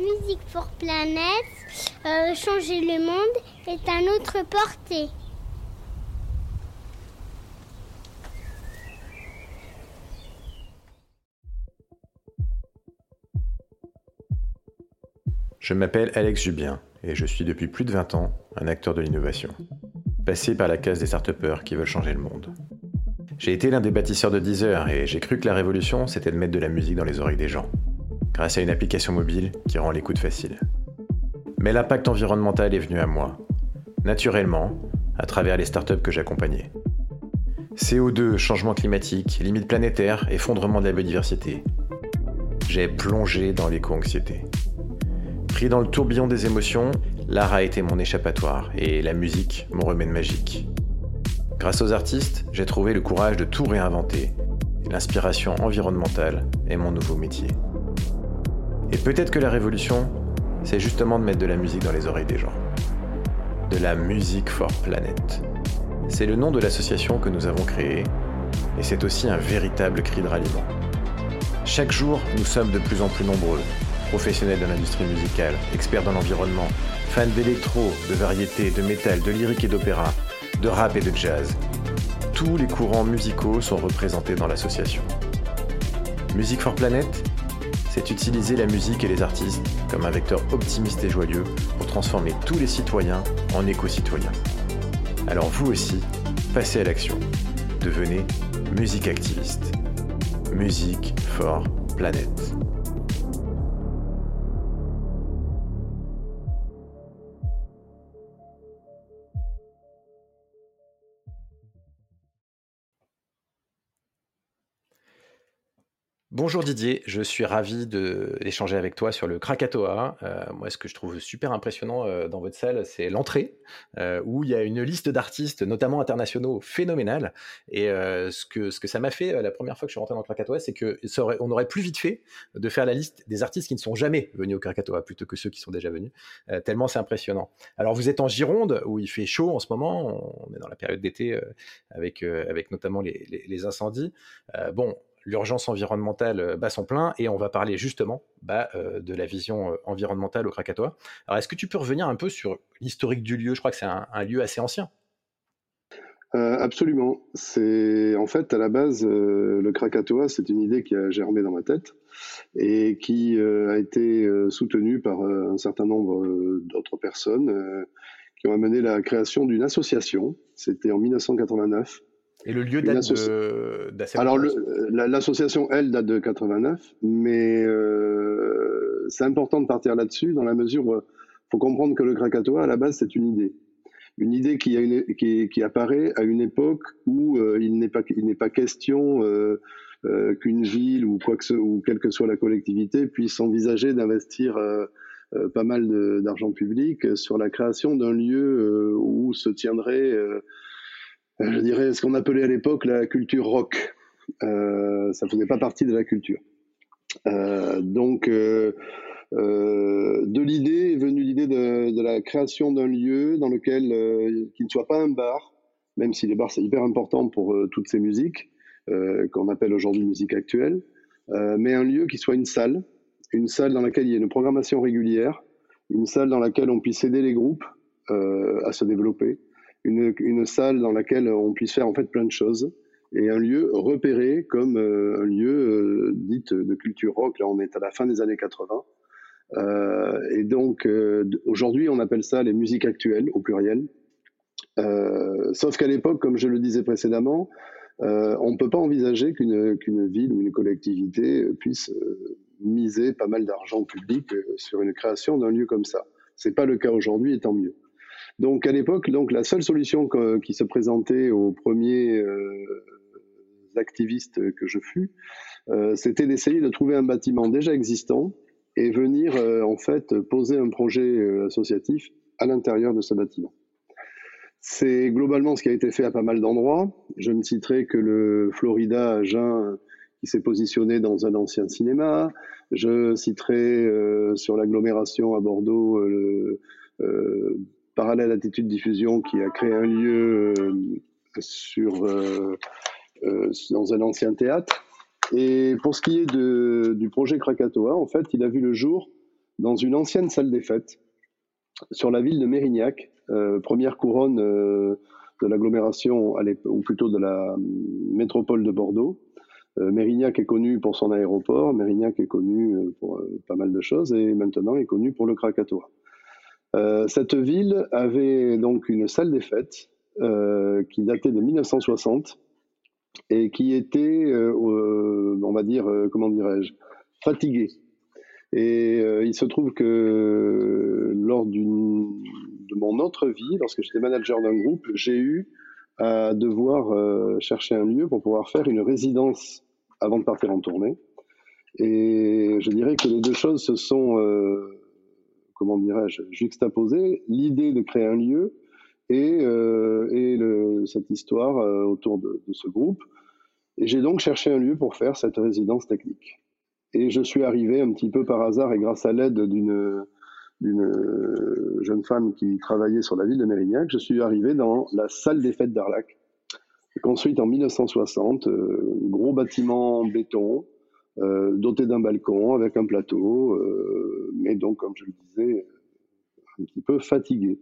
Music for Planet, euh, changer le monde est à notre portée. Je m'appelle Alex Jubien et je suis depuis plus de 20 ans un acteur de l'innovation. Passé par la case des start qui veulent changer le monde. J'ai été l'un des bâtisseurs de Deezer et j'ai cru que la révolution c'était de mettre de la musique dans les oreilles des gens, grâce à une application mobile qui rend l'écoute facile. Mais l'impact environnemental est venu à moi, naturellement, à travers les startups que j'accompagnais. CO2, changement climatique, limites planétaires, effondrement de la biodiversité. J'ai plongé dans l'éco-anxiété. Pris dans le tourbillon des émotions, l'art a été mon échappatoire et la musique mon remède magique. Grâce aux artistes, j'ai trouvé le courage de tout réinventer. L'inspiration environnementale est mon nouveau métier. Et peut-être que la révolution, c'est justement de mettre de la musique dans les oreilles des gens. De la musique for planet. C'est le nom de l'association que nous avons créée, et c'est aussi un véritable cri de ralliement. Chaque jour, nous sommes de plus en plus nombreux professionnels de l'industrie musicale, experts dans l'environnement, fans d'électro, de variété, de métal, de lyrique et d'opéra, de rap et de jazz. Tous les courants musicaux sont représentés dans l'association. Music for Planet, c'est utiliser la musique et les artistes comme un vecteur optimiste et joyeux pour transformer tous les citoyens en éco-citoyens. Alors vous aussi, passez à l'action. Devenez musique activiste. Music for Planet. Bonjour Didier, je suis ravi d'échanger avec toi sur le Krakatoa. Euh, moi, ce que je trouve super impressionnant euh, dans votre salle, c'est l'entrée, euh, où il y a une liste d'artistes, notamment internationaux, phénoménale. Et ce, que, ce que ça m'a fait la première fois que je suis rentré dans le Krakatoa, c'est qu'on aurait, plus vite fait de faire la liste des artistes qui ne sont jamais venus au Krakatoa, plutôt que ceux qui sont déjà venus, tellement c'est impressionnant. Alors vous êtes en Gironde, où il fait chaud en ce moment, on est dans la période d'été avec, avec notamment les, les, les incendies. bon, l'urgence environnementale euh, bat son plein et on va parler justement bah, euh, de la vision euh, environnementale au Krakatoa. Alors, est-ce que tu peux revenir un peu sur l'historique du lieu? Je crois que c'est un, lieu assez ancien. absolument. C'est en fait à la base le Krakatoa, c'est une idée qui a germé dans ma tête et qui a été soutenue par un certain nombre d'autres personnes qui ont amené la création d'une association. C'était en 1989 et le lieu date de, Alors, l'association, elle, date de 89, mais euh, c'est important de partir là-dessus dans la mesure où il faut comprendre que le Krakatoa, à la base, c'est une idée. Une idée qui, a une, qui, qui, apparaît à une époque où euh, il n'est pas, il pas question euh, euh, qu'une ville ou, quoi que ce, ou quelle que soit la collectivité puisse envisager d'investir euh, euh, pas mal d'argent public sur la création d'un lieu où se tiendrait euh, je dirais, ce qu'on appelait à l'époque la culture rock. Euh, ça ne faisait pas partie de la culture. Euh, donc, de l'idée est venue l'idée de, la création d'un lieu dans lequel, qui ne soit pas un bar, même si les bars c'est hyper important pour toutes ces musiques, qu'on appelle aujourd'hui musique actuelle, mais un lieu qui soit une salle, une salle dans laquelle il y ait une programmation régulière, une salle dans laquelle on puisse aider les groupes à se développer, une, salle dans laquelle on puisse faire en fait plein de choses et un lieu repéré comme euh, un lieu euh, dit de culture rock. Là, on est à la fin des années 80. Euh, et donc, euh, aujourd'hui, on appelle ça les musiques actuelles au pluriel. sauf qu'à l'époque, comme je le disais précédemment, on ne peut pas envisager qu'une qu'une ville ou une collectivité puisse miser pas mal d'argent public sur une création d'un lieu comme ça. C'est pas le cas aujourd'hui, et tant mieux. Donc à l'époque, donc la seule solution qui se présentait aux premiers euh, activistes que je fus, euh, c'était d'essayer de trouver un bâtiment déjà existant et venir euh, en fait poser un projet associatif à l'intérieur de ce bâtiment. C'est globalement ce qui a été fait à pas mal d'endroits. Je ne citerai que le Florida à Jeun qui s'est positionné dans un ancien cinéma. Je citerai sur l'agglomération à Bordeaux le, Parallèle Attitude Diffusion qui a créé un lieu euh, sur, euh, euh, dans un ancien théâtre. Et pour ce qui est du projet Krakatoa, en fait, il a vu le jour dans une ancienne salle des fêtes sur la ville de Mérignac, première couronne de l'agglomération, ou plutôt de la métropole de Bordeaux. Mérignac est connu pour son aéroport, Mérignac est connu pour pas mal de choses et maintenant est connu pour le Krakatoa. Cette ville avait donc une salle des fêtes qui datait de 1960 et qui était, euh, euh, on va dire, euh, comment dirais-je, fatigué. Et il se trouve que lors de mon autre vie, lorsque j'étais manager d'un groupe, j'ai eu à devoir chercher un lieu pour pouvoir faire une résidence avant de partir en tournée. Et je dirais que les deux choses se sont, comment dirais-je, juxtaposées. L'idée de créer un lieu et, le, cette histoire autour de, ce groupe. Et j'ai donc cherché un lieu pour faire cette résidence technique. Et je suis arrivé un petit peu par hasard et grâce à l'aide d'une d'une jeune femme qui travaillait sur la ville de Mérignac, je suis arrivé dans la salle des fêtes d'Arlac, construite en 1960, euh, gros bâtiment en béton, euh, doté d'un balcon avec un plateau, euh, mais donc, comme je le disais, un petit peu fatigué.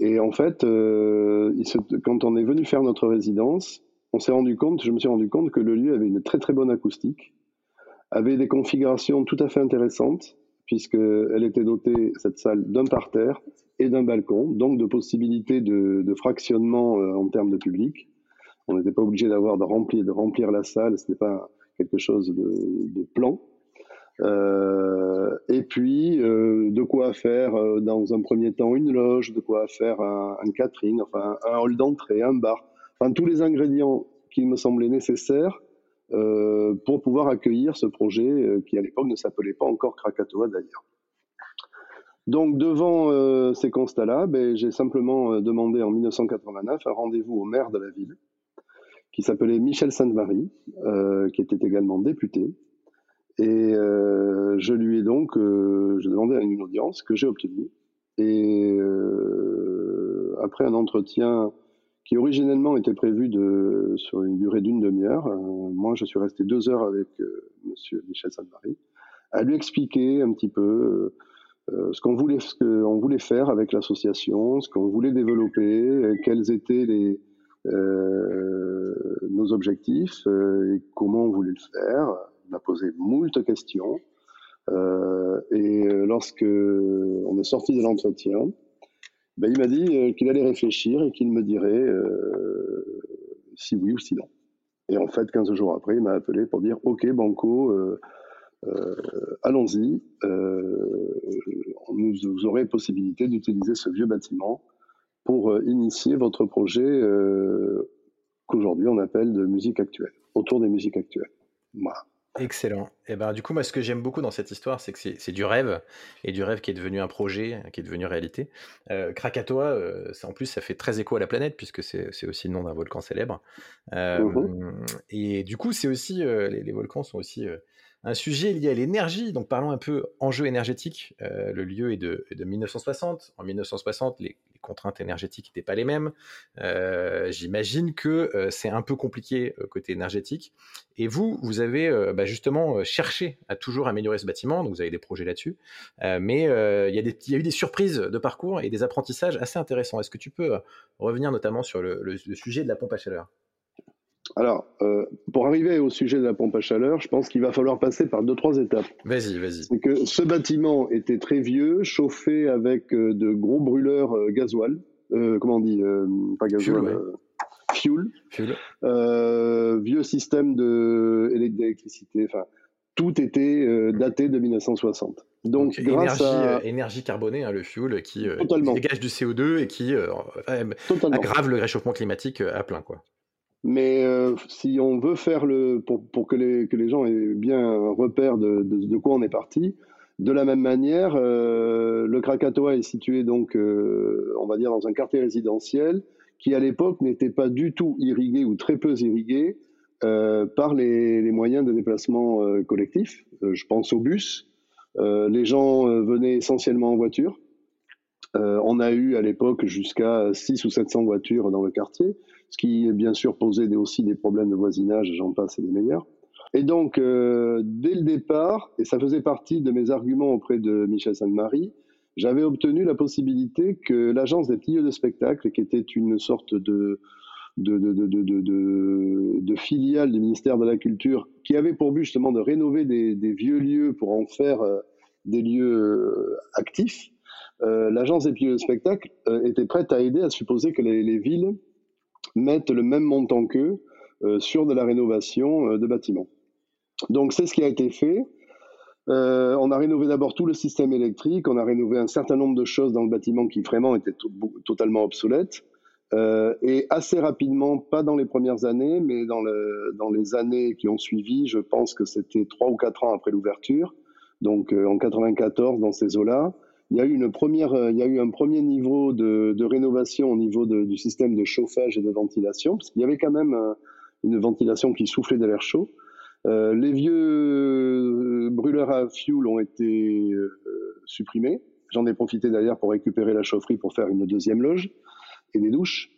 Et en fait, quand on est venu faire notre résidence, on s'est rendu compte, je me suis rendu compte que le lieu avait une très très bonne acoustique, avait des configurations tout à fait intéressantes, puisqu'elle était dotée, cette salle, d'un parterre et d'un balcon, donc de possibilités de, fractionnement euh, en termes de public. On n'était pas obligé d'avoir de remplir, de remplir la salle, ce n'est pas quelque chose de, plan. Euh, et puis, euh, de quoi faire dans un premier temps une loge, de quoi faire un, un catering, enfin un hall d'entrée, un bar enfin tous les ingrédients qui me semblaient nécessaires euh, pour pouvoir accueillir ce projet euh, qui à l'époque ne s'appelait pas encore Krakatoa d'ailleurs. Donc devant euh, ces constats-là, ben, j'ai simplement demandé en 1989 un rendez-vous au maire de la ville, qui s'appelait Michel Sainte-Marie, qui était également député. Et je lui ai donc je demandé une audience que j'ai obtenue. Et après un entretien qui originellement était prévu de, sur une durée d'une demi-heure. Euh, moi, je suis resté deux heures avec euh, Monsieur Michel Salvary, à lui expliquer un petit peu euh, ce qu'on voulait, ce qu'on voulait faire avec l'association, ce qu'on voulait développer, quels étaient les, nos objectifs et comment on voulait le faire. Il m'a posé moult questions. et lorsque on est sorti de l'entretien, ben, il m'a dit euh, qu'il allait réfléchir et qu'il me dirait euh, si oui ou si non. Et en fait, 15 jours après, il m'a appelé pour dire Ok, Banco, euh, allons-y, vous aurez possibilité d'utiliser ce vieux bâtiment pour initier votre projet qu'aujourd'hui on appelle de musique actuelle, autour des musiques actuelles. Voilà. Excellent. Et eh ben, du coup, moi, ce que j'aime beaucoup dans cette histoire, c'est que c'est du rêve, et du rêve qui est devenu un projet, qui est devenu réalité. Euh, Krakatoa, euh, en plus, ça fait très écho à la planète, puisque c'est aussi le nom d'un volcan célèbre. Euh, mmh et du coup, c'est aussi, euh, les, les, volcans sont aussi un sujet lié à l'énergie. Donc, parlons un peu enjeu énergétique. le lieu est de, de 1960. En 1960, les, contraintes énergétiques n'étaient pas les mêmes. Euh, j'imagine que euh, c'est un peu compliqué euh, côté énergétique. Et vous, vous avez bah, justement cherché à toujours améliorer ce bâtiment, donc vous avez des projets là-dessus. mais il y, a eu des surprises de parcours et des apprentissages assez intéressants. Est-ce que tu peux revenir notamment sur le sujet de la pompe à chaleur? Alors, euh, pour arriver au sujet de la pompe à chaleur, je pense qu'il va falloir passer par deux, trois étapes. Vas-y, vas-y. C'est que ce bâtiment était très vieux, chauffé avec euh, de gros brûleurs euh, gasoil. comment on dit Pas gasoil. Fuel. fuel. vieux système d'électricité. Enfin, tout était daté de 1960. Donc, grâce énergie, à... énergie carbonée, hein, le fuel, qui, dégage du CO2 et qui aggrave le réchauffement climatique à plein, quoi. Mais euh, si on veut faire le, pour, que, les, que, les, gens aient bien un repère de, de, quoi on est parti, de la même manière, euh, le Krakatoa est situé donc, euh, on va dire, dans un quartier résidentiel qui à l'époque n'était pas du tout irrigué ou très peu irrigué par les, les, moyens de déplacement collectif. je pense au bus. les gens venaient essentiellement en voiture. on a eu à l'époque jusqu'à 6 ou 700 voitures dans le quartier ce qui bien sûr posait aussi des problèmes de voisinage, j'en passe et des meilleurs. Et donc, euh, dès le départ, et ça faisait partie de mes arguments auprès de Michel Sainte-Marie, j'avais obtenu la possibilité que l'agence des lieux de spectacle, qui était une sorte de, filiale du ministère de la Culture, qui avait pour but justement de rénover des, vieux lieux pour en faire euh, des lieux euh, actifs, l'agence des lieux de spectacle était prête à aider à supposer que les villes mettent le même montant qu'eux sur de la rénovation de bâtiments. Donc c'est ce qui a été fait. Euh, on a rénové d'abord tout le système électrique, on a rénové un certain nombre de choses dans le bâtiment qui vraiment étaient totalement obsolètes. Euh, et assez rapidement, pas dans les premières années, mais dans, le, dans les années qui ont suivi, je pense que c'était trois ou quatre ans après l'ouverture, donc euh, en 94 dans ces eaux-là, il y a eu une première, euh, il y a eu un premier niveau de, rénovation au niveau du système de chauffage et de ventilation, parce qu'il y avait quand même euh, une ventilation qui soufflait de l'air chaud. Euh, les vieux brûleurs à fioul ont été supprimés. J'en ai profité d'ailleurs pour récupérer la chaufferie pour faire une deuxième loge et des douches.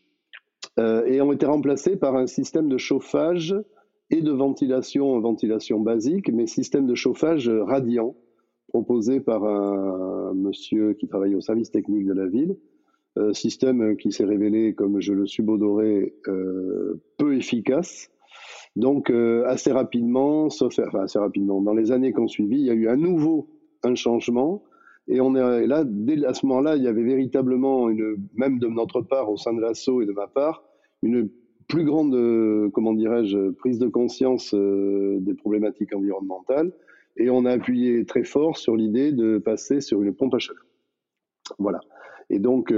et ont été remplacés par un système de chauffage et de ventilation, ventilation basique, mais système de chauffage radiant proposé par un, monsieur qui travaille au service technique de la ville. système qui s'est révélé, comme je le subodorais, peu efficace donc euh, assez rapidement, assez rapidement, dans les années qui ont suivi, il y a eu à nouveau un changement. Et on est là, dès à ce moment-là, il y avait véritablement, une, même de notre part, au sein de l'assaut et de ma part, une plus grande, euh, comment dirais-je, prise de conscience euh, des problématiques environnementales. Et on a appuyé très fort sur l'idée de passer sur une pompe à chaleur. Voilà. Et donc,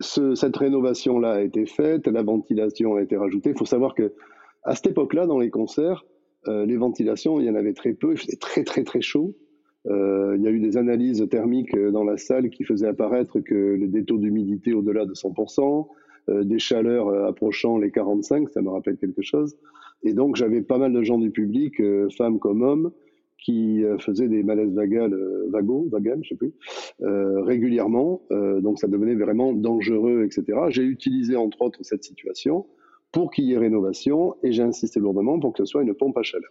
ce, cette rénovation-là a été faite, la ventilation a été rajoutée. Il faut savoir que à cette époque-là, dans les concerts, euh, les ventilations, il y en avait très peu, il faisait très très très chaud. Euh, il y a eu des analyses thermiques euh, dans la salle qui faisaient apparaître que des taux d'humidité au-delà de 100%, des chaleurs approchant les 45, ça me rappelle quelque chose. Et donc j'avais pas mal de gens du public, femmes comme hommes, qui faisaient des malaises vagales, vagos, vagales, je sais plus, régulièrement. donc ça devenait vraiment dangereux, etc. J'ai utilisé entre autres cette situation pour qu'il y ait rénovation, et j'ai insisté lourdement pour que ce soit une pompe à chaleur.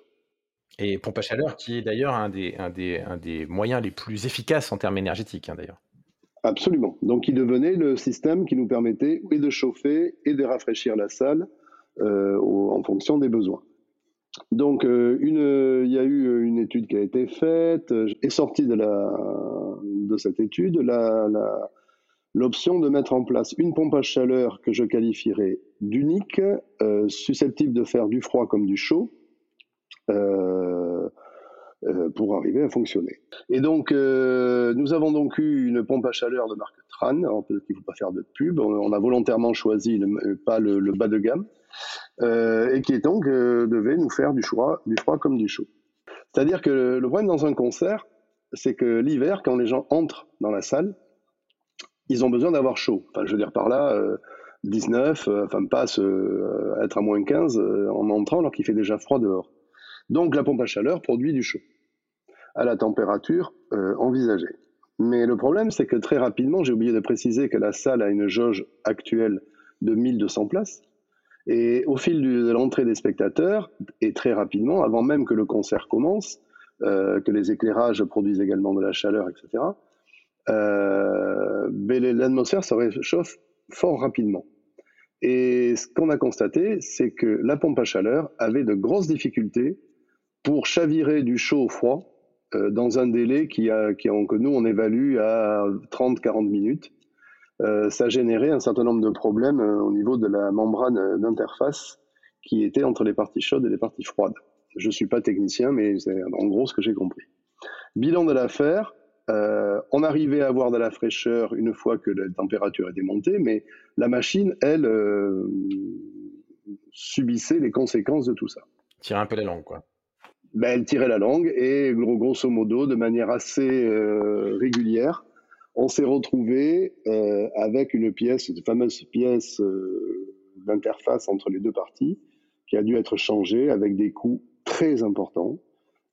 Et pompe à chaleur qui est d'ailleurs un des, un, des, un des, moyens les plus efficaces en termes énergétiques, hein, d'ailleurs. Absolument. Donc il devenait le système qui nous permettait et de chauffer et de rafraîchir la salle euh, en fonction des besoins. Donc euh, une, il y a eu une étude qui a été faite, et sortie de, cette étude, l'option de mettre en place une pompe à chaleur que je qualifierais d'unique, euh, susceptible de faire du froid comme du chaud, euh, euh, pour arriver à fonctionner. Et donc, nous avons donc eu une pompe à chaleur de marque Tran, peut-être qu'il ne faut pas faire de pub, on, a volontairement choisi pas le, bas de gamme, et qui donc devait nous faire du froid, du froid comme du chaud. C'est-à-dire que le problème dans un concert, c'est que l'hiver, quand les gens entrent dans la salle, ils ont besoin d'avoir chaud. Enfin, je veux dire par là, 19, euh, euh, enfin passe euh, être à moins 15 en entrant alors qu'il fait déjà froid dehors. Donc la pompe à chaleur produit du chaud à la température envisagée. Mais le problème, c'est que très rapidement, j'ai oublié de préciser que la salle a une jauge actuelle de 1200 places. Et au fil de l'entrée des spectateurs, et très rapidement, avant même que le concert commence, que les éclairages produisent également de la chaleur, etc., euh, l'atmosphère se réchauffe fort rapidement. Et ce qu'on a constaté, c'est que la pompe à chaleur avait de grosses difficultés pour chavirer du chaud au froid euh, dans un délai qui que nous on évalue à 30-40 minutes. Euh, ça générait un certain nombre de problèmes euh, au niveau de la membrane d'interface qui était entre les parties chaudes et les parties froides. Je ne suis pas technicien, mais c'est en gros ce que j'ai compris. Bilan de l'affaire, euh, on arrivait à avoir de la fraîcheur une fois que la température était montée, mais la machine, elle, euh, subissait les conséquences de tout ça. Tirait un peu la langue, quoi. Ben, elle tirait la langue et grosso modo, de manière assez euh, régulière, on s'est retrouvé avec une pièce, une fameuse pièce d'interface entre les deux parties, qui a dû être changée avec des coûts très importants.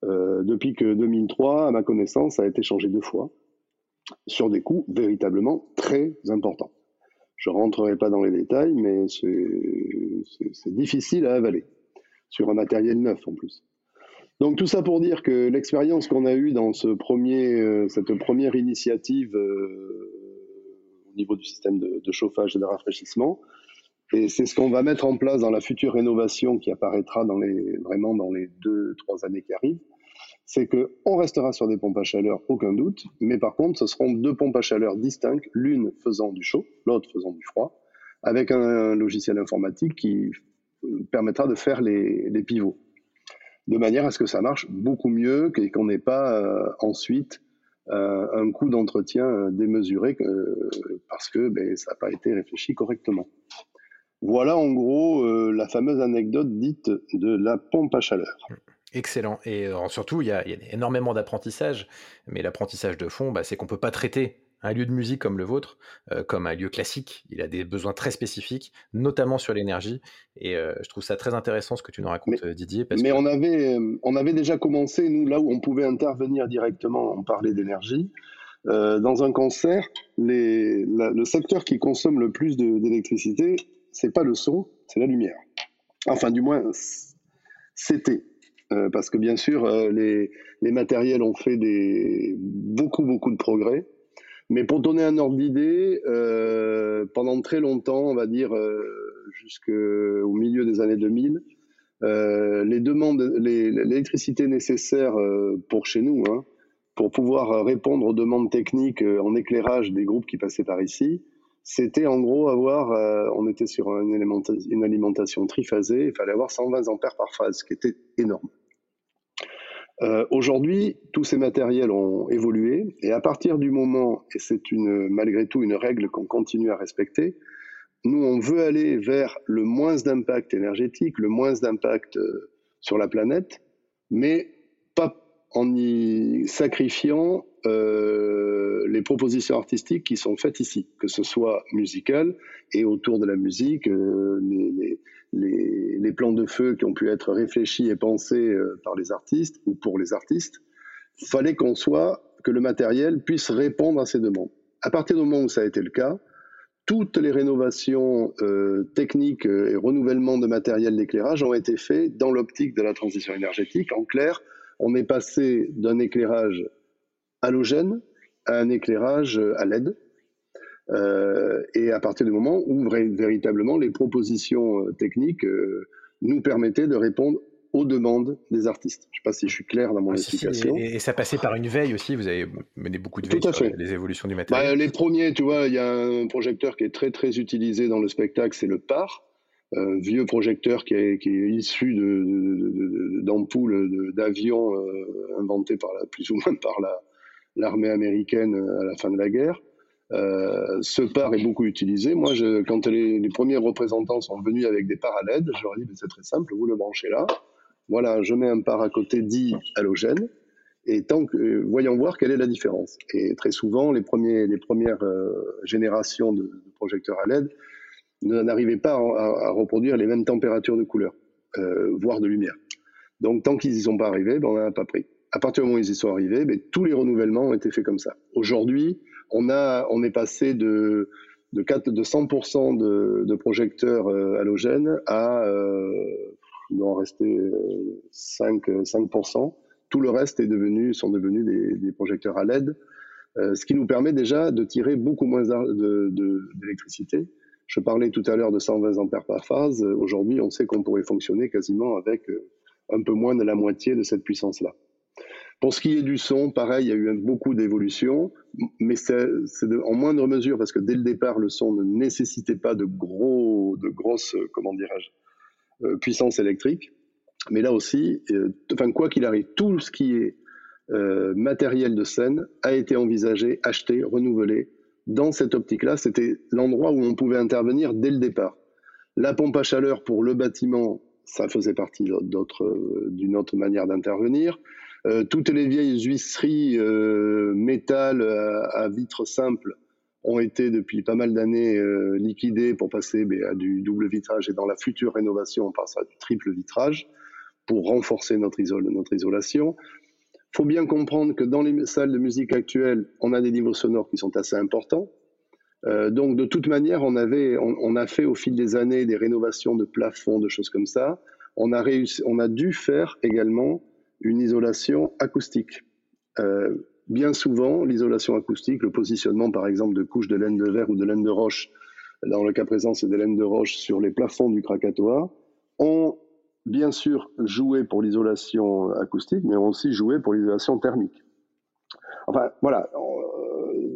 Euh, depuis que 2003, à ma connaissance, a été changé deux fois, sur des coûts véritablement très importants. Je ne rentrerai pas dans les détails, mais c'est difficile à avaler, sur un matériel neuf en plus. Donc tout ça pour dire que l'expérience qu'on a eue dans ce premier, euh, cette première initiative euh, au niveau du système de, chauffage et de rafraîchissement, et c'est ce qu'on va mettre en place dans la future rénovation qui apparaîtra dans les, vraiment dans les deux, trois années qui arrivent, c'est qu'on restera sur des pompes à chaleur, aucun doute, mais par contre, ce seront deux pompes à chaleur distinctes, l'une faisant du chaud, l'autre faisant du froid, avec un logiciel informatique qui permettra de faire les pivots, de manière à ce que ça marche beaucoup mieux et qu'on n'ait pas euh, ensuite euh, un coût d'entretien euh, démesuré parce que ben, ça n'a pas été réfléchi correctement. Voilà en gros la fameuse anecdote dite de la pompe à chaleur. Excellent. Et surtout, il y, a, énormément d'apprentissage, mais l'apprentissage de fond, bah, c'est qu'on ne peut pas traiter un lieu de musique comme le vôtre euh, comme un lieu classique. Il a des besoins très spécifiques, notamment sur l'énergie. Et euh, je trouve ça très intéressant ce que tu nous racontes, Didier. mais on, avait, on avait déjà commencé, nous, là où on pouvait intervenir directement, on parlait d'énergie. dans un concert, les, le secteur qui consomme le plus d'électricité, c'est pas le son, c'est la lumière. Enfin, du moins, c'était. Euh, parce que bien sûr, euh, les, les, matériels ont fait des, beaucoup, beaucoup de progrès. Mais pour donner un ordre d'idée, euh, pendant très longtemps, on va dire euh, jusqu'au milieu des années 2000, les demandes, l'électricité nécessaire pour chez nous, hein, pour pouvoir répondre aux demandes techniques en éclairage des groupes qui passaient par ici, c'était en gros avoir, on était sur une, une alimentation triphasée, il fallait avoir 120 ampères par phase, ce qui était énorme. Euh, Aujourd'hui, tous ces matériels ont évolué et à partir du moment, et c'est malgré tout une règle qu'on continue à respecter, nous, on veut aller vers le moins d'impact énergétique, le moins d'impact euh, sur la planète, mais pas en y sacrifiant euh, les propositions artistiques qui sont faites ici, que ce soit musicales et autour de la musique, euh, les, plans de feu qui ont pu être réfléchis et pensés euh, par les artistes ou pour les artistes, fallait qu'on soit, que le matériel puisse répondre à ces demandes. À partir du moment où ça a été le cas, toutes les rénovations techniques et renouvellement de matériel d'éclairage ont été faits dans l'optique de la transition énergétique. En clair, on est passé d'un éclairage halogène à un éclairage à LED, euh, et à partir du moment où véritablement les propositions euh, techniques euh, nous permettaient de répondre aux demandes des artistes. Je ne sais pas si je suis clair dans mon ah, explication. et, ça passait par une veille aussi, vous avez mené beaucoup de veilles sur les évolutions du matériel. Bah, les premiers, tu vois, il y a un projecteur qui est très très utilisé dans le spectacle, c'est le PAR, un vieux projecteur qui est, issu d'ampoules d'avions inventés par la, plus ou moins par l'armée américaine à la fin de la guerre. Euh, ce par est beaucoup utilisé. Moi, quand les, premiers représentants sont venus avec des parts à LED, je leur ai dit, c'est très simple, vous le branchez là. Voilà, je mets un par à côté dit halogène. Et tant que, euh, voyons voir quelle est la différence. Et très souvent, les, premières euh, générations de, projecteurs à LED n'arrivaient pas à, reproduire les mêmes températures de couleur, euh, voire de lumière. Donc, tant qu'ils n'y sont pas arrivés, ben, on n'en a pas pris. À partir du moment où ils y sont arrivés, ben, tous les renouvellements ont été faits comme ça. Aujourd'hui, on, est passé de, de, 4, de 100% de, projecteurs euh, halogènes à, euh, en rester 5, euh, 5%. Tout le reste sont devenus des, projecteurs à LED, ce qui nous permet déjà de tirer beaucoup moins d'électricité. Je parlais tout à l'heure de 120 ampères par phase. Aujourd'hui, on sait qu'on pourrait fonctionner quasiment avec euh, un peu moins de la moitié de cette puissance-là. Pour ce qui est du son, pareil, il y a eu beaucoup d'évolutions, mais c'est en moindre mesure parce que dès le départ, le son ne nécessitait pas de gros, de grosses, comment dirais-je, euh. Mais là aussi, euh, enfin quoi qu'il arrive, tout ce qui est euh, matériel de scène a été envisagé, acheté, renouvelé. Dans cette optique-là, c'était l'endroit où on pouvait intervenir dès le départ. La pompe à chaleur pour le bâtiment, ça faisait partie d'une autre manière d'intervenir. Euh, toutes les vieilles huisseries euh, métal à, vitre simple ont été depuis pas mal d'années euh, liquidées pour passer ben, à du double vitrage et dans la future rénovation on passera à du triple vitrage pour renforcer notre, notre isolation. Il faut bien comprendre que dans les salles de musique actuelles, on a des niveaux sonores qui sont assez importants. Euh, donc de toute manière, on, avait, on, a fait au fil des années des rénovations de plafonds, de choses comme ça. On a, réussi, on a dû faire également une isolation acoustique. bien souvent, l'isolation acoustique, le positionnement par exemple de couches de laine de verre ou de laine de roche, dans le cas présent c'est de laine de roche sur les plafonds du Krakatoa, ont bien sûr joué pour l'isolation acoustique, mais aussi joué pour l'isolation thermique. Enfin, voilà,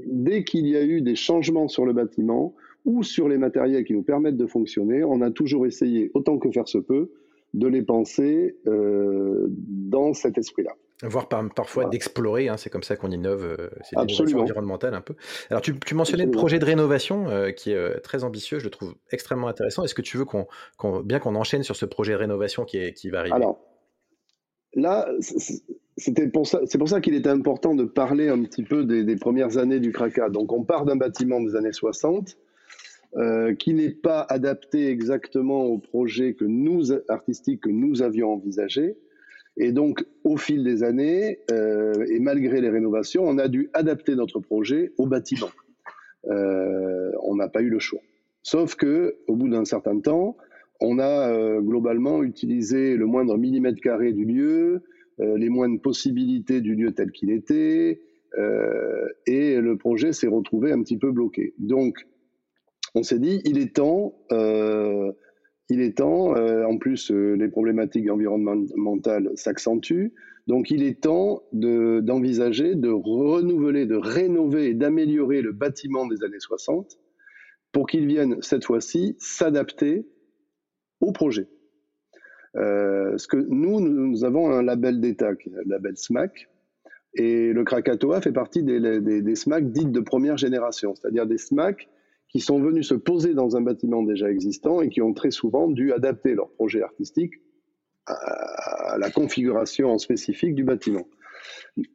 dès qu'il y a eu des changements sur le bâtiment ou sur les matériels qui nous permettent de fonctionner, on a toujours essayé, autant que faire se peut, de les penser euh, dans cet esprit-là. Voire parfois d'explorer, hein, c'est comme ça qu'on innove, euh, c'est l'innovation environnementale un peu. Alors tu, mentionnais le projet de rénovation euh, qui est très ambitieux, je le trouve extrêmement intéressant. Est-ce que tu veux qu'on, bien qu'on enchaîne sur ce projet de rénovation qui, est, qui va arriver? Alors là, c'était pour ça, c'est pour ça qu'il était important de parler un petit peu des, premières années du Kraka. Donc on part d'un bâtiment des années 60 euh, qui n'est pas adapté exactement au projet que nous, artistique que nous avions envisagé. Et donc, au fil des années, euh, et malgré les rénovations, on a dû adapter notre projet au bâtiment. Euh, on n'a pas eu le choix. Sauf que, au bout d'un certain temps, on a globalement utilisé le moindre millimètre carré du lieu, les moindres possibilités du lieu tel qu'il était, et le projet s'est retrouvé un petit peu bloqué. Donc, on s'est dit, il est temps, euh, il est temps, euh, en plus euh, les problématiques environnementales s'accentuent, donc il est temps d'envisager de, renouveler, de rénover et d'améliorer le bâtiment des années 60 pour qu'il vienne cette fois-ci s'adapter au projet. ce que nous, nous avons un label d'État, le label SMAC, et le Krakatoa fait partie des, des SMAC dites de première génération, c'est-à-dire des SMAC qui sont venus se poser dans un bâtiment déjà existant et qui ont très souvent dû adapter leur projet artistique à la configuration spécifique du bâtiment.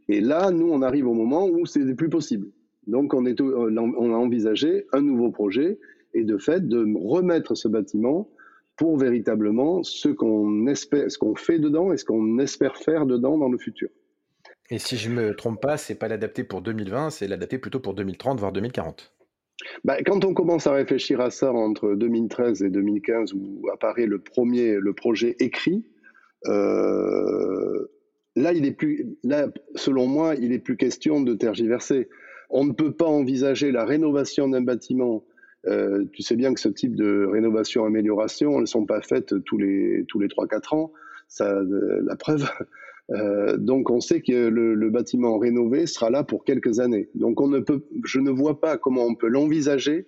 Et là, nous, on arrive au moment où c'est plus possible. Donc, on, est, on a envisagé un nouveau projet et de fait de remettre ce bâtiment pour véritablement ce qu'on espère, fait dedans et ce qu'on espère faire dedans dans le futur. Et si je me trompe pas, c'est pas l'adapter pour 2020, c'est l'adapter plutôt pour 2030 voire 2040. Bah, quand on commence à réfléchir à ça entre 2013 et 2015, où apparaît le premier, le projet écrit, euh, là, il est plus, là, selon moi, il n'est plus question de tergiverser. On ne peut pas envisager la rénovation d'un bâtiment. Euh, tu sais bien que ce type de rénovation-amélioration, elles ne sont pas faites tous les, tous les 3-4 ans. Ça, la preuve, euh, donc on sait que le, bâtiment rénové sera là pour quelques années. Donc on ne peut, je ne vois pas comment on peut l'envisager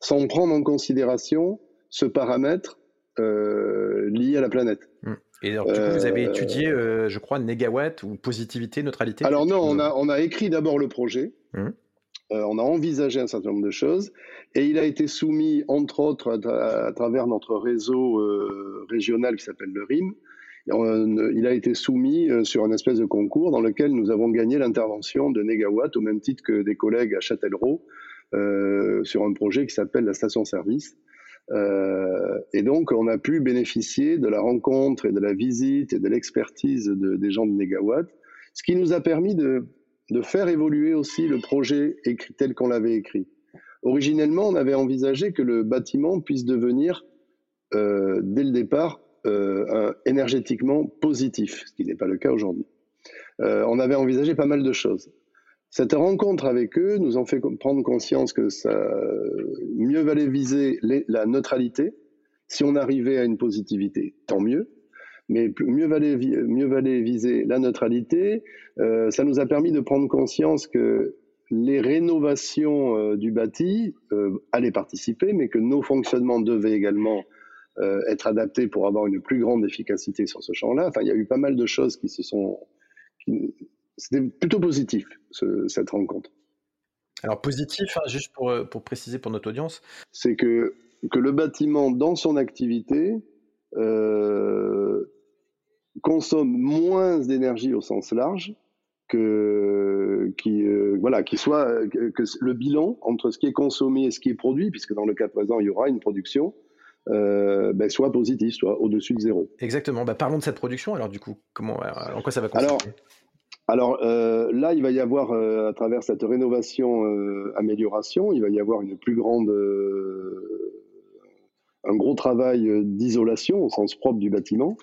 sans prendre en considération ce paramètre euh, lié à la planète. Hum. Et alors, du coup, vous avez euh, étudié, je crois, négawatt ou positivité, neutralité? Alors non, on a, on a écrit d'abord le projet. Hum. on a envisagé un certain nombre de choses et il a été soumis, entre autres, à, travers notre réseau régional qui s'appelle le RIM, il a été soumis euh, sur un espèce de concours dans lequel nous avons gagné l'intervention de Negawatt au même titre que des collègues à Châtellerault euh, sur un projet qui s'appelle la station-service. Euh, et donc, on a pu bénéficier de la rencontre et de la visite et de l'expertise de, des gens de Negawatt, ce qui nous a permis de, faire évoluer aussi le projet écrit, tel qu'on l'avait écrit. Originellement, on avait envisagé que le bâtiment puisse devenir, dès le départ, euh, énergétiquement positif, ce qui n'est pas le cas aujourd'hui. Euh, on avait envisagé pas mal de choses. Cette rencontre avec eux nous en fait prendre conscience que mieux valait viser la neutralité. Si on arrivait à une positivité, tant mieux. Mais mieux valait, mieux valait viser la neutralité. Euh, ça nous a permis de prendre conscience que les rénovations du bâti allaient participer, mais que nos fonctionnements devaient également être adapté pour avoir une plus grande efficacité sur ce champ-là. Enfin, il y a eu pas mal de choses qui se sont. C'était plutôt positif, cette rencontre. Alors, positif, hein, juste pour, euh, pour, préciser pour notre audience C'est que, que le bâtiment, dans son activité, euh, consomme moins d'énergie au sens large que, qui, voilà, qui soit que le bilan entre ce qui est consommé et ce qui est produit, puisque dans le cas présent, il y aura une production, euh, ben, soit positif, soit au-dessus de zéro. Exactement. Bah, parlons de cette production. Alors, du coup, comment, euh, en quoi ça va consister? Alors, alors euh, là, il va y avoir, à travers cette rénovation, amélioration, il va y avoir une plus grande, un gros travail d'isolation au sens propre du bâtiment.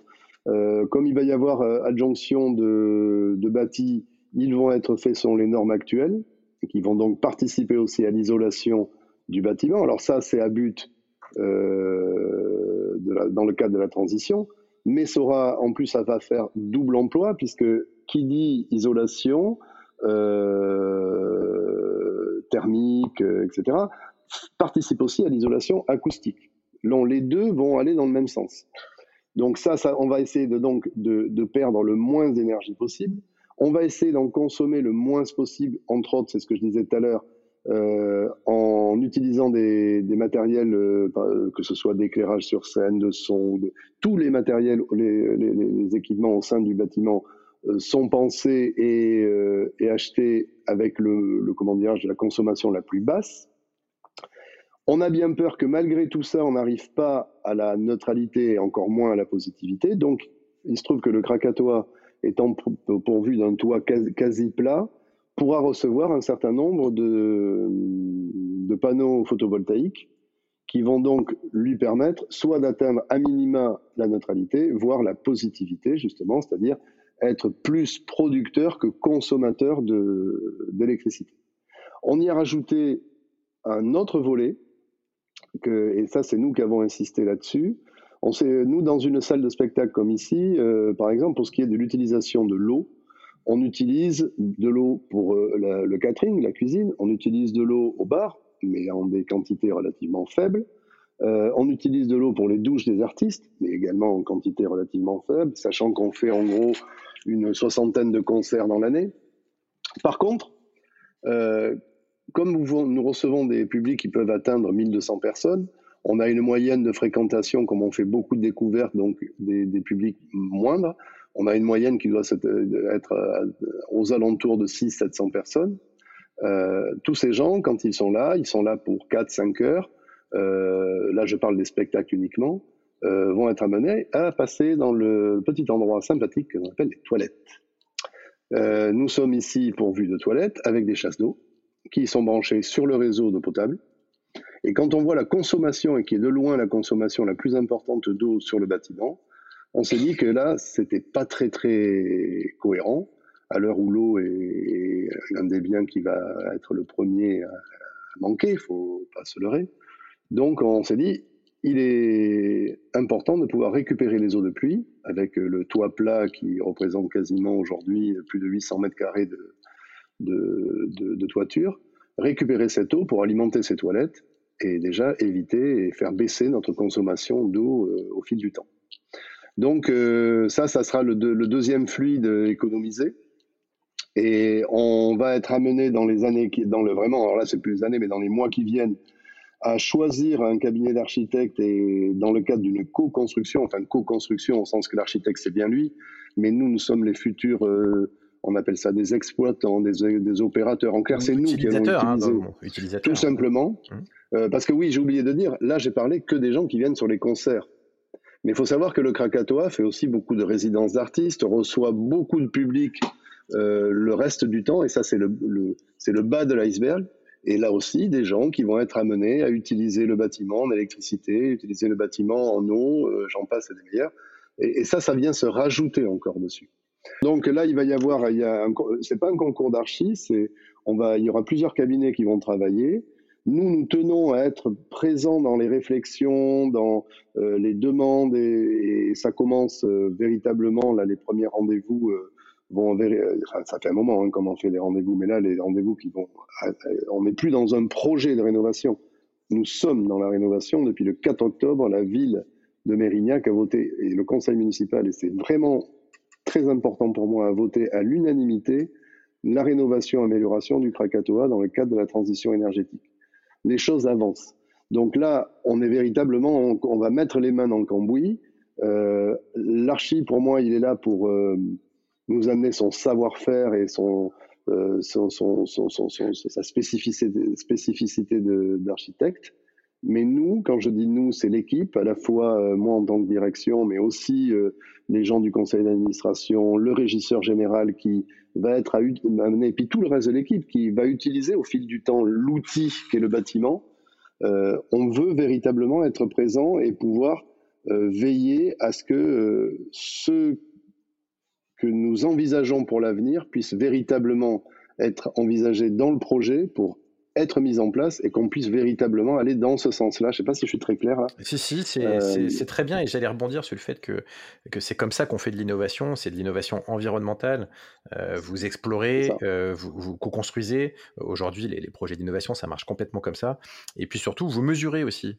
comme il va y avoir adjonction de, de bâtis, ils vont être faits selon les normes actuelles, et qui vont donc participer aussi à l'isolation du bâtiment. Alors ça, c'est à but euh, dans le cadre de la transition, mais ça aura, en plus, ça va faire double emploi, puisque qui dit isolation euh, thermique, euh, etc., participe aussi à l'isolation acoustique. Donc, les deux vont aller dans le même sens. Donc ça, on va essayer de, donc, de perdre le moins d'énergie possible. On va essayer d'en consommer le moins possible, entre autres, c'est ce que je disais tout à l'heure, euh, en utilisant des, matériels, euh, euh, que ce soit d'éclairage sur scène, de son, tous les matériels, les, équipements au sein du bâtiment sont pensés et, achetés avec le, comment de la consommation la plus basse. On a bien peur que malgré tout ça, on n'arrive pas à la neutralité et encore moins à la positivité. Donc, il se trouve que le Krakatoa, étant pourvu d'un toit quasi plat, pourra recevoir un certain nombre de, panneaux photovoltaïques qui vont donc lui permettre soit d'atteindre à minima la neutralité, voire la positivité, justement, c'est-à-dire être plus producteur que consommateur d'électricité. On y a rajouté un autre volet, et ça c'est nous qui avons insisté là-dessus. On nous, dans une salle de spectacle comme ici, euh, par exemple, pour ce qui est de l'utilisation de l'eau, on utilise de l'eau pour euh, le catering, la cuisine, on utilise de l'eau au bar, mais en des quantités relativement faibles. Euh, on utilise de l'eau pour les douches des artistes, mais également en quantité relativement faible, sachant qu'on fait en gros une soixantaine de concerts dans l'année. Par contre, euh, comme nous, recevons des publics qui peuvent atteindre 1200 personnes, on a une moyenne de fréquentation, comme on fait beaucoup de découvertes, donc des, des publics moindres on a une moyenne qui doit être euh, aux alentours de 600-700 personnes. Euh, tous ces gens, quand ils sont là, ils sont là pour 4-5 heures. Euh, là, je parle des spectacles uniquement. vont être amenés à passer dans le petit endroit sympathique que l'on appelle les toilettes. nous sommes ici pourvus de toilettes avec des chasses d'eau qui sont branchées sur le réseau d'eau potable. Et quand on voit la consommation, et qui est de loin la consommation la plus importante d'eau sur le bâtiment, on s'est dit que là, c'était pas très très cohérent à l'heure où l'eau est l'un des biens qui va être le premier à manquer, il faut pas se leurrer. Donc on s'est dit, il est important de pouvoir récupérer les eaux de pluie avec le toit plat qui représente quasiment aujourd'hui plus de 800 mètres carrés de, toiture, récupérer cette eau pour alimenter ses toilettes et déjà éviter et faire baisser notre consommation d'eau euh, au fil du temps. Donc euh, ça, ça sera le, deuxième fluide économisé. Et on va être amené dans les années, qui, dans le vraiment, alors là c'est plus les années, mais dans les mois qui viennent, à choisir un cabinet d'architectes et dans le cadre d'une co-construction, enfin co-construction au sens que l'architecte c'est bien lui, mais nous, nous sommes les futurs, euh, on appelle ça des exploitants, des, opérateurs. En clair, c'est nous qui allons hein, utiliser, tout simplement. Hum. Euh, parce que oui, j'ai oublié de dire, là j'ai parlé que des gens qui viennent sur les concerts. Mais il faut savoir que le Krakatoa fait aussi beaucoup de résidences d'artistes, reçoit beaucoup de public euh, le reste du temps, et ça c'est le, bas de l'iceberg. Et là aussi, des gens qui vont être amenés à utiliser le bâtiment en électricité, utiliser le bâtiment en eau, euh, j'en passe et des meilleurs. Et, ça, ça vient se rajouter encore dessus. Donc là, il va y avoir, c'est pas un concours d'archi, on va, il y aura plusieurs cabinets qui vont travailler. Nous, nous tenons à être présents dans les réflexions, dans euh, les demandes, et, ça commence euh, véritablement, là, les premiers rendez-vous euh, vont, ça fait un moment hein, on fait les rendez-vous, mais là, les rendez-vous qui vont, on n'est plus dans un projet de rénovation. Nous sommes dans la rénovation depuis le 4 octobre, la ville de Mérignac a voté, et le conseil municipal, et c'est vraiment très important pour moi, a voté à l'unanimité la rénovation, amélioration du Krakatoa dans le cadre de la transition énergétique les choses avancent. Donc là, on est véritablement, on, va mettre les mains dans le cambouis. Euh, L'archi, pour moi, il est là pour euh, nous amener son savoir-faire et son, euh, son, son, sa spécificité, spécificité d'architecte. Mais nous, quand je dis nous, c'est l'équipe, à la fois euh, moi en tant que direction, mais aussi euh, les gens du conseil d'administration, le régisseur général qui va être amené, et puis tout le reste de l'équipe qui va utiliser au fil du temps l'outil qu'est le bâtiment. Euh, on veut véritablement être présent et pouvoir veiller à ce que ce que nous envisageons pour l'avenir puisse véritablement être envisagé dans le projet pour être mise en place et qu'on puisse véritablement aller dans ce sens-là. Je ne sais pas si je suis très clair là. Si, si, euh, c'est très bien et j'allais rebondir sur le fait que, que c'est comme ça qu'on fait de l'innovation, c'est de l'innovation environnementale. Euh, vous explorez, euh, vous, vous co-construisez. Aujourd'hui, les, projets d'innovation, ça marche complètement comme ça. Et puis surtout, vous mesurez aussi.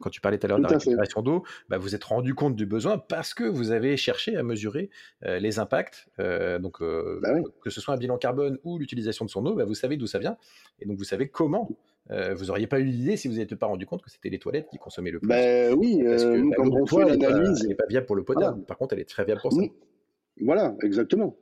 quand tu parlais tout à l'heure de la récupération d'eau, bah, vous êtes rendu compte du besoin parce que vous avez cherché à mesurer les impacts. donc, bah que ce soit un bilan carbone ou l'utilisation de son eau, bah, vous savez d'où ça vient. Et donc, vous savez comment euh, vous n'auriez pas eu l'idée si vous n'étiez pas rendu compte que c'était les toilettes qui consommaient le plus. Ben oui, Parce que, euh, quand on fait l'analyse. Elle n'est pas viable pour le potable. Par contre, elle est très viable pour ça. Voilà, exactement.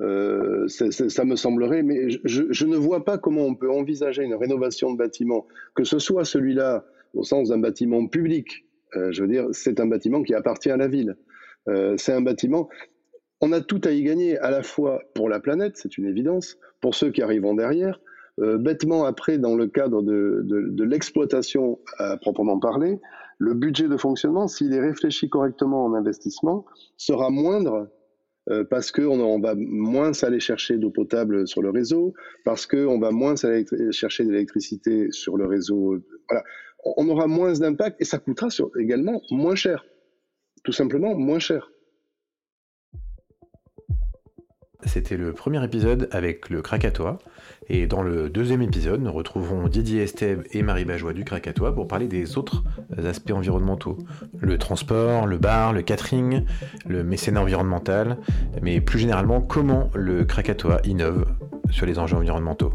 Euh, ça me semblerait, mais je, je, ne vois pas comment on peut envisager une rénovation de bâtiment, que ce soit celui-là au sens d'un bâtiment public. je veux dire, c'est un bâtiment qui appartient à la ville. c'est un bâtiment. On a tout à y gagner, à la fois pour la planète, c'est une évidence, pour ceux qui arriveront derrière, euh, bêtement, après, dans le cadre de, de, l'exploitation à proprement parler, le budget de fonctionnement, s'il est réfléchi correctement en investissement, sera moindre euh, parce qu'on on va moins aller chercher d'eau potable sur le réseau, parce qu'on va moins aller chercher de l'électricité sur le réseau. Voilà. On aura moins d'impact et ça coûtera également moins cher. Tout simplement moins cher. C'était le premier épisode avec le Krakatoa. Et dans le deuxième épisode, nous retrouverons Didier Estève et Marie Bajois du Krakatoa pour parler des autres aspects environnementaux. Le transport, le bar, le catering, le mécénat environnemental, mais plus généralement comment le Krakatoa innove sur les enjeux environnementaux.